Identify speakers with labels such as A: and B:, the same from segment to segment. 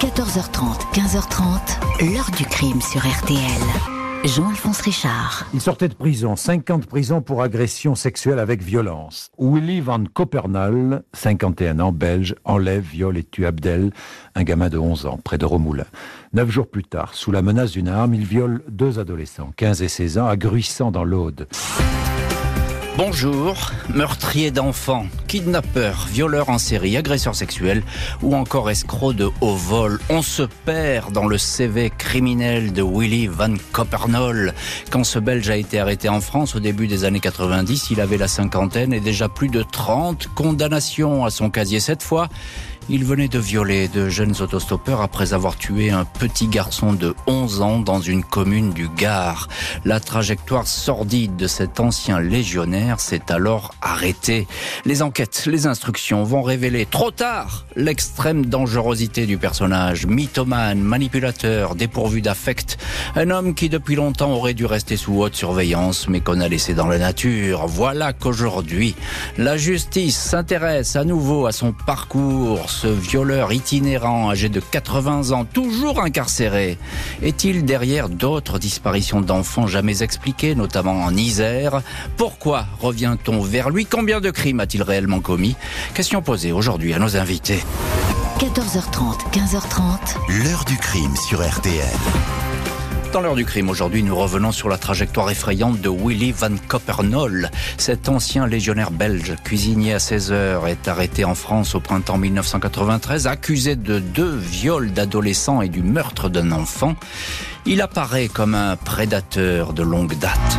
A: 14h30, 15h30, l'heure du crime sur RTL. Jean-Alphonse Richard.
B: Il sortait de prison, 50 prisons pour agression sexuelle avec violence. Willy Van Coppernol, 51 ans, belge, enlève, viole et tue Abdel, un gamin de 11 ans, près de Romoulin. Neuf jours plus tard, sous la menace d'une arme, il viole deux adolescents, 15 et 16 ans, à Gruissant dans l'Aude.
C: Bonjour, meurtrier d'enfants, kidnappeur, violeur en série, agresseur sexuel ou encore escroc de haut vol. On se perd dans le CV criminel de Willy Van Coppernol. Quand ce Belge a été arrêté en France au début des années 90, il avait la cinquantaine et déjà plus de 30 condamnations à son casier cette fois. Il venait de violer de jeunes autostoppeurs après avoir tué un petit garçon de 11 ans dans une commune du Gard. La trajectoire sordide de cet ancien légionnaire s'est alors arrêtée. Les enquêtes, les instructions vont révéler trop tard l'extrême dangerosité du personnage. Mythomane, manipulateur, dépourvu d'affect. Un homme qui depuis longtemps aurait dû rester sous haute surveillance mais qu'on a laissé dans la nature. Voilà qu'aujourd'hui, la justice s'intéresse à nouveau à son parcours ce violeur itinérant âgé de 80 ans, toujours incarcéré Est-il derrière d'autres disparitions d'enfants jamais expliquées, notamment en Isère? Pourquoi revient-on vers lui? Combien de crimes a-t-il réellement commis? Question posée aujourd'hui à nos invités.
A: 14h30, 15h30.
D: L'heure du crime sur RTL.
C: Dans l'heure du crime, aujourd'hui, nous revenons sur la trajectoire effrayante de Willy Van Coppernol. Cet ancien légionnaire belge, cuisinier à 16 heures, est arrêté en France au printemps 1993, accusé de deux viols d'adolescents et du meurtre d'un enfant. Il apparaît comme un prédateur de longue date.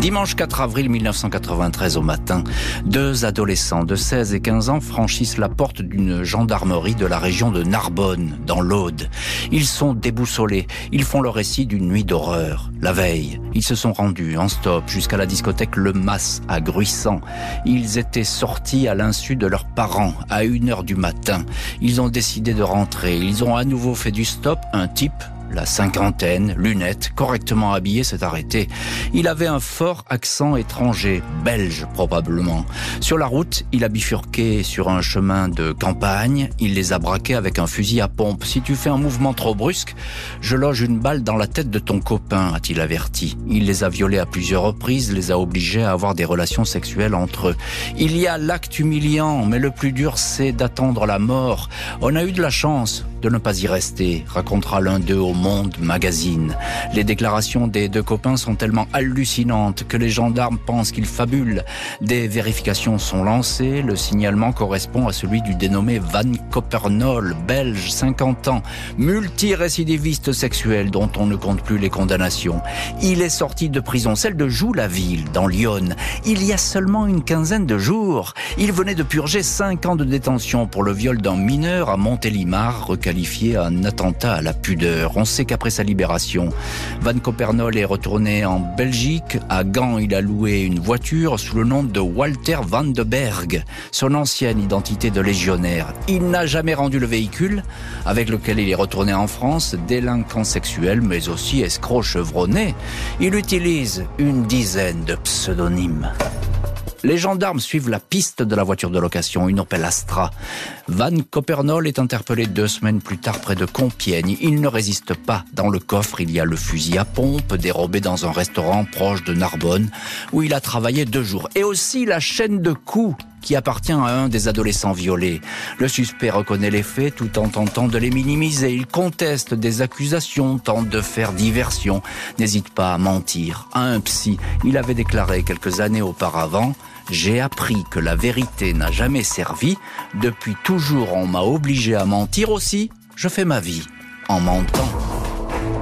C: Dimanche 4 avril 1993 au matin, deux adolescents de 16 et 15 ans franchissent la porte d'une gendarmerie de la région de Narbonne, dans l'Aude. Ils sont déboussolés, ils font le récit d'une nuit d'horreur. La veille, ils se sont rendus en stop jusqu'à la discothèque Le Mas à Gruissant. Ils étaient sortis à l'insu de leurs parents à 1h du matin. Ils ont décidé de rentrer. Ils ont à nouveau fait du stop. Un type la cinquantaine, lunettes, correctement habillé, s'est arrêté. Il avait un fort accent étranger, belge probablement. Sur la route, il a bifurqué sur un chemin de campagne. Il les a braqués avec un fusil à pompe. Si tu fais un mouvement trop brusque, je loge une balle dans la tête de ton copain, a-t-il averti. Il les a violés à plusieurs reprises, les a obligés à avoir des relations sexuelles entre eux. Il y a l'acte humiliant, mais le plus dur, c'est d'attendre la mort. On a eu de la chance de ne pas y rester, racontera l'un d'eux au Monde Magazine. Les déclarations des deux copains sont tellement hallucinantes que les gendarmes pensent qu'ils fabulent. Des vérifications sont lancées, le signalement correspond à celui du dénommé Van Coppernol, belge, 50 ans, multirécidiviste sexuel dont on ne compte plus les condamnations. Il est sorti de prison, celle de Joux-la-Ville, dans Lyon, il y a seulement une quinzaine de jours. Il venait de purger 5 ans de détention pour le viol d'un mineur à Montélimar, qualifié un attentat à la pudeur. Sait qu'après sa libération, Van Coppernol est retourné en Belgique. À Gand, il a loué une voiture sous le nom de Walter Van de Berg, son ancienne identité de légionnaire. Il n'a jamais rendu le véhicule avec lequel il est retourné en France, délinquant sexuel, mais aussi escroc chevronné. Il utilise une dizaine de pseudonymes. Les gendarmes suivent la piste de la voiture de location, une Opel Astra. Van Coppernol est interpellé deux semaines plus tard près de Compiègne. Il ne résiste pas. Dans le coffre, il y a le fusil à pompe dérobé dans un restaurant proche de Narbonne où il a travaillé deux jours. Et aussi la chaîne de coups qui appartient à un des adolescents violés. Le suspect reconnaît les faits tout en tentant de les minimiser. Il conteste des accusations, tente de faire diversion, n'hésite pas à mentir. À un psy, il avait déclaré quelques années auparavant j'ai appris que la vérité n'a jamais servi. Depuis toujours, on m'a obligé à mentir aussi. Je fais ma vie en mentant.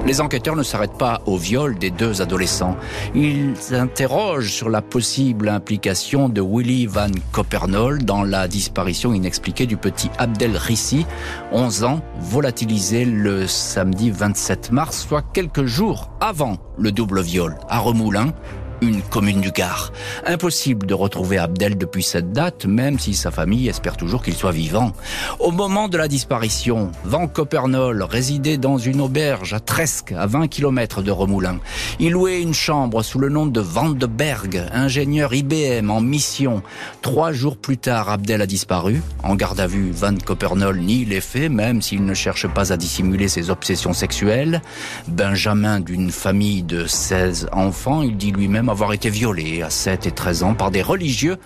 C: Les enquêteurs ne s'arrêtent pas au viol des deux adolescents. Ils interrogent sur la possible implication de Willy Van Coppernol dans la disparition inexpliquée du petit Abdel Rissi, 11 ans, volatilisé le samedi 27 mars, soit quelques jours avant le double viol, à Remoulin, une commune du Gard. Impossible de retrouver Abdel depuis cette date, même si sa famille espère toujours qu'il soit vivant. Au moment de la disparition, Van Copernol résidait dans une auberge à Tresque, à 20 km de Remoulin. Il louait une chambre sous le nom de Van de Berg, ingénieur IBM en mission. Trois jours plus tard, Abdel a disparu. En garde à vue, Van Copernol nie les faits, même s'il ne cherche pas à dissimuler ses obsessions sexuelles. Benjamin d'une famille de 16 enfants, il dit lui-même avoir été violé à 7 et 13 ans par des religieux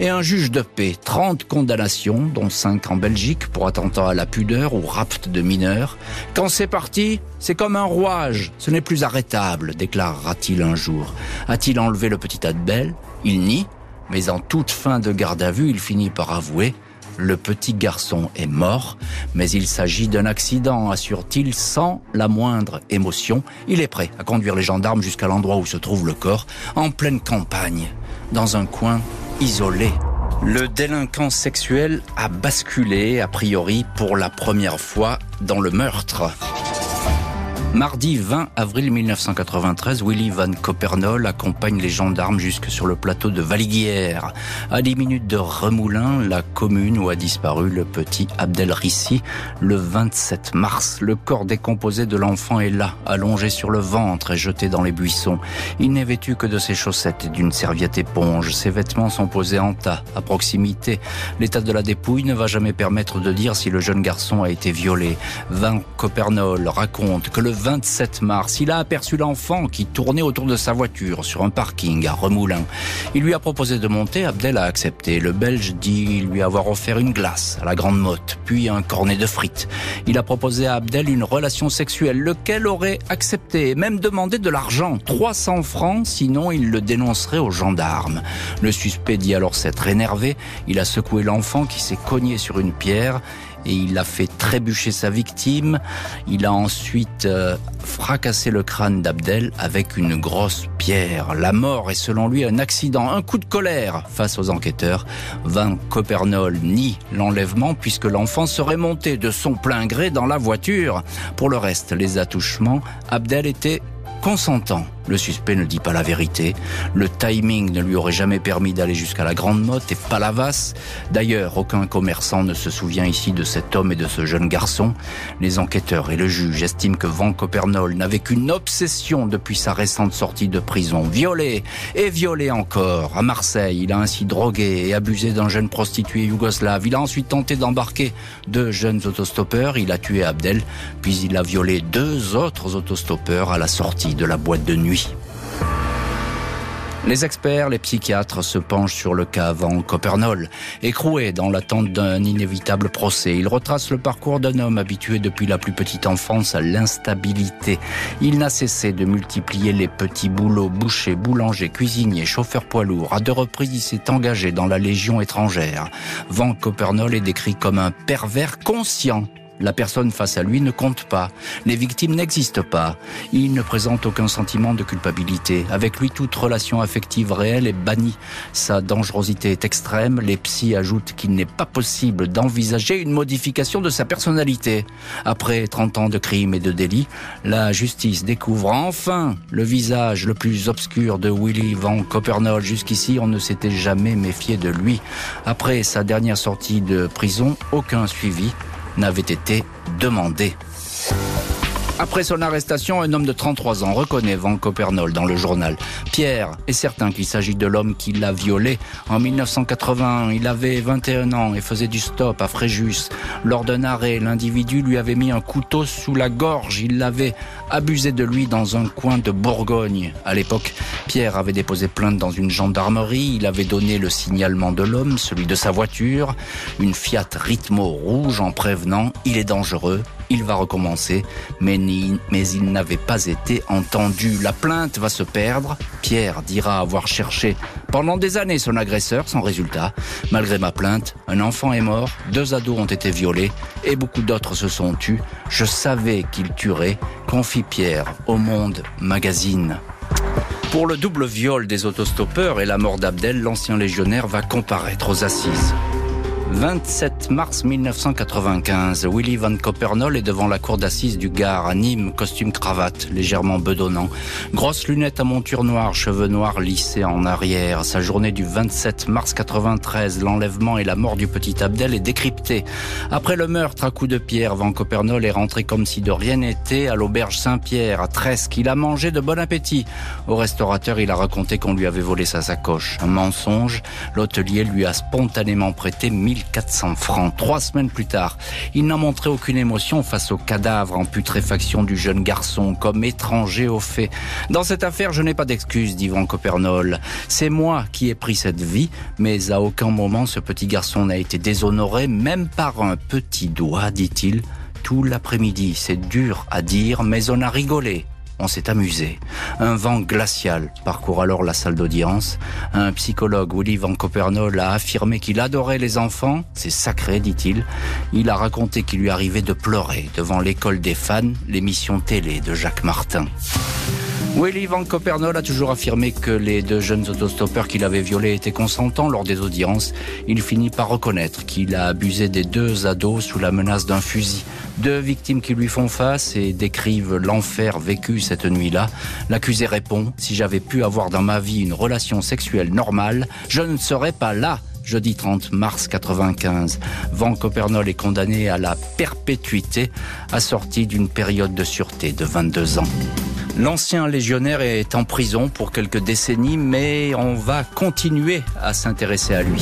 C: et un juge de paix. 30 condamnations, dont 5 en Belgique pour attentat à la pudeur ou rapt de mineurs. Quand c'est parti, c'est comme un rouage, ce n'est plus arrêtable, déclarera-t-il un jour. A-t-il enlevé le petit Adbel Il nie, mais en toute fin de garde à vue, il finit par avouer le petit garçon est mort, mais il s'agit d'un accident, assure-t-il sans la moindre émotion. Il est prêt à conduire les gendarmes jusqu'à l'endroit où se trouve le corps, en pleine campagne, dans un coin isolé. Le délinquant sexuel a basculé, a priori, pour la première fois dans le meurtre. Mardi 20 avril 1993, Willy Van Copernol accompagne les gendarmes jusque sur le plateau de Valiguière. À 10 minutes de Remoulin, la commune où a disparu le petit Abdel Rissi le 27 mars. Le corps décomposé de l'enfant est là, allongé sur le ventre et jeté dans les buissons. Il n'est vêtu que de ses chaussettes et d'une serviette éponge. Ses vêtements sont posés en tas, à proximité. L'état de la dépouille ne va jamais permettre de dire si le jeune garçon a été violé. Van Copernol raconte que 27 mars, il a aperçu l'enfant qui tournait autour de sa voiture sur un parking à Remoulin. Il lui a proposé de monter, Abdel a accepté. Le Belge dit lui avoir offert une glace à la grande motte, puis un cornet de frites. Il a proposé à Abdel une relation sexuelle, lequel aurait accepté? Et même demandé de l'argent, 300 francs, sinon il le dénoncerait aux gendarmes. Le suspect dit alors s'être énervé, il a secoué l'enfant qui s'est cogné sur une pierre et il a fait trébucher sa victime. Il a ensuite euh, fracassé le crâne d'Abdel avec une grosse pierre. La mort est selon lui un accident, un coup de colère face aux enquêteurs. Van Copernol nie l'enlèvement puisque l'enfant serait monté de son plein gré dans la voiture. Pour le reste, les attouchements, Abdel était consentant. Le suspect ne dit pas la vérité. Le timing ne lui aurait jamais permis d'aller jusqu'à la Grande Motte et Palavas. D'ailleurs, aucun commerçant ne se souvient ici de cet homme et de ce jeune garçon. Les enquêteurs et le juge estiment que Van Copernol n'avait qu'une obsession depuis sa récente sortie de prison. Violé et violé encore. À Marseille, il a ainsi drogué et abusé d'un jeune prostitué yougoslave. Il a ensuite tenté d'embarquer deux jeunes autostoppeurs. Il a tué Abdel, puis il a violé deux autres autostoppeurs à la sortie de la boîte de nuit. Les experts, les psychiatres se penchent sur le cas Van Copernol. Écroué dans l'attente d'un inévitable procès, il retrace le parcours d'un homme habitué depuis la plus petite enfance à l'instabilité. Il n'a cessé de multiplier les petits boulots, boucher, boulanger, cuisinier, chauffeur poids lourd. À deux reprises, il s'est engagé dans la Légion étrangère. Van Copernol est décrit comme un pervers conscient la personne face à lui ne compte pas. Les victimes n'existent pas. Il ne présente aucun sentiment de culpabilité. Avec lui, toute relation affective réelle est bannie. Sa dangerosité est extrême. Les psys ajoutent qu'il n'est pas possible d'envisager une modification de sa personnalité. Après 30 ans de crimes et de délits, la justice découvre enfin le visage le plus obscur de Willy Van Copernol. Jusqu'ici, on ne s'était jamais méfié de lui. Après sa dernière sortie de prison, aucun suivi n'avait été demandé. Après son arrestation, un homme de 33 ans reconnaît Van Copernol dans le journal. Pierre est certain qu'il s'agit de l'homme qui l'a violé. En 1981, il avait 21 ans et faisait du stop à Fréjus. Lors d'un arrêt, l'individu lui avait mis un couteau sous la gorge. Il l'avait abusé de lui dans un coin de Bourgogne. À l'époque, Pierre avait déposé plainte dans une gendarmerie. Il avait donné le signalement de l'homme, celui de sa voiture, une Fiat Ritmo rouge en prévenant « il est dangereux, il va recommencer, mais, il n'avait pas été entendu. La plainte va se perdre. Pierre dira avoir cherché pendant des années son agresseur, sans résultat. Malgré ma plainte, un enfant est mort, deux ados ont été violés et beaucoup d'autres se sont tus. Je savais qu'il tuerait, confie Pierre au Monde Magazine. Pour le double viol des autostoppeurs et la mort d'Abdel, l'ancien légionnaire va comparaître aux assises. 27 mars 1995, Willy Van Coppernol est devant la cour d'assises du Gard à Nîmes, costume cravate, légèrement bedonnant. Grosses lunettes à monture noire, cheveux noirs lissés en arrière. Sa journée du 27 mars 93, l'enlèvement et la mort du petit Abdel est décryptée. Après le meurtre à coups de pierre, Van Coppernol est rentré comme si de rien n'était à l'auberge Saint-Pierre, à Tresque. Il a mangé de bon appétit. Au restaurateur, il a raconté qu'on lui avait volé sa sacoche. Un mensonge. L'hôtelier lui a spontanément prêté 1000 400 francs. Trois semaines plus tard, il n'a montré aucune émotion face au cadavre en putréfaction du jeune garçon, comme étranger au fait. Dans cette affaire, je n'ai pas d'excuse, dit Van Copernol. C'est moi qui ai pris cette vie, mais à aucun moment ce petit garçon n'a été déshonoré, même par un petit doigt, dit-il. Tout l'après-midi, c'est dur à dire, mais on a rigolé on s'est amusé. Un vent glacial parcourt alors la salle d'audience. Un psychologue, Willy Van Copernol, a affirmé qu'il adorait les enfants. C'est sacré, dit-il. Il a raconté qu'il lui arrivait de pleurer devant l'école des fans, l'émission télé de Jacques Martin. Willy Van Copernol a toujours affirmé que les deux jeunes autostoppeurs qu'il avait violés étaient consentants lors des audiences. Il finit par reconnaître qu'il a abusé des deux ados sous la menace d'un fusil. Deux victimes qui lui font face et décrivent l'enfer vécu cette nuit-là. L'accusé répond, si j'avais pu avoir dans ma vie une relation sexuelle normale, je ne serais pas là jeudi 30 mars 95. Van Copernol est condamné à la perpétuité, assorti d'une période de sûreté de 22 ans. L'ancien légionnaire est en prison pour quelques décennies, mais on va continuer à s'intéresser à lui.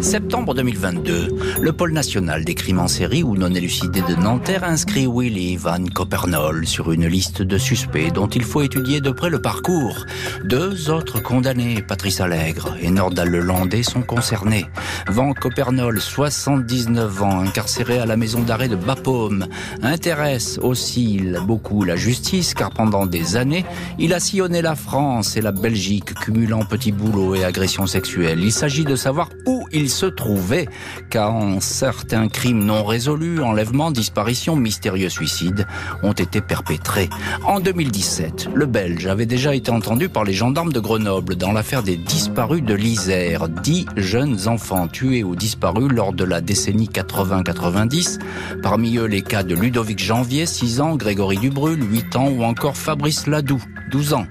C: Septembre 2022, le pôle national des crimes en série ou non élucidés de Nanterre inscrit Willy Van Copernol sur une liste de suspects dont il faut étudier de près le parcours. Deux autres condamnés, Patrice Allègre et Nordal Lelandais, sont concernés. Van Copernol, 79 ans, incarcéré à la maison d'arrêt de Bapaume, intéresse aussi beaucoup la justice car pendant des années, il a sillonné la France et la Belgique, cumulant petits boulots et agressions sexuelles. Il s'agit de savoir où il se trouvait, quand certains crimes non résolus, enlèvements, disparitions, mystérieux suicides, ont été perpétrés. En 2017, le Belge avait déjà été entendu par les gendarmes de Grenoble dans l'affaire des disparus de l'Isère. Dix jeunes enfants tués ou disparus lors de la décennie 80-90. Parmi eux, les cas de Ludovic Janvier, 6 ans, Grégory Dubrul, 8 ans, ou encore Fabrice Ladou, 12 ans.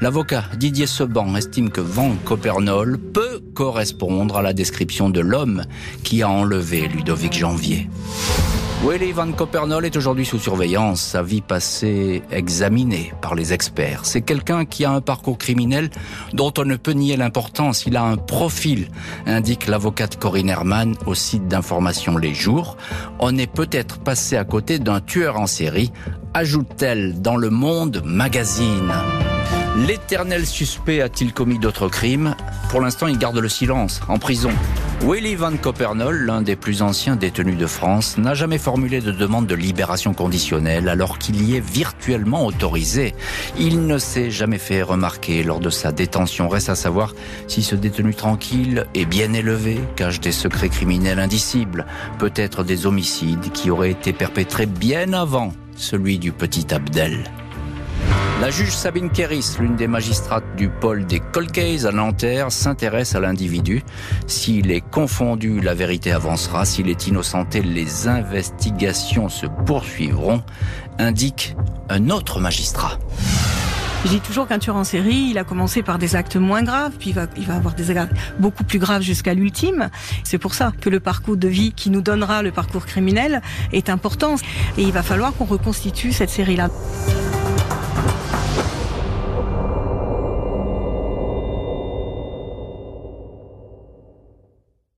C: L'avocat Didier Seban estime que Van Copernol peut correspondre à la description de l'homme qui a enlevé Ludovic Janvier. Willy Van Copernol est aujourd'hui sous surveillance, sa vie passée examinée par les experts. C'est quelqu'un qui a un parcours criminel dont on ne peut nier l'importance. Il a un profil, indique l'avocate Corinne Herman au site d'information Les Jours. On est peut-être passé à côté d'un tueur en série, ajoute-t-elle dans le Monde Magazine. L'éternel suspect a-t-il commis d'autres crimes? Pour l'instant, il garde le silence, en prison. Willy Van Copernol, l'un des plus anciens détenus de France, n'a jamais formulé de demande de libération conditionnelle alors qu'il y est virtuellement autorisé. Il ne s'est jamais fait remarquer lors de sa détention. Reste à savoir si ce détenu tranquille est bien élevé, cache des secrets criminels indicibles, peut-être des homicides qui auraient été perpétrés bien avant celui du petit Abdel. La juge Sabine Kéris, l'une des magistrates du pôle des Colcays à Nanterre, s'intéresse à l'individu. S'il est confondu, la vérité avancera. S'il est innocenté, les investigations se poursuivront, indique un autre magistrat.
D: Je dis toujours qu'un tueur en série, il a commencé par des actes moins graves, puis il va, il va avoir des actes beaucoup plus graves jusqu'à l'ultime. C'est pour ça que le parcours de vie qui nous donnera le parcours criminel est important. Et il va falloir qu'on reconstitue cette série-là.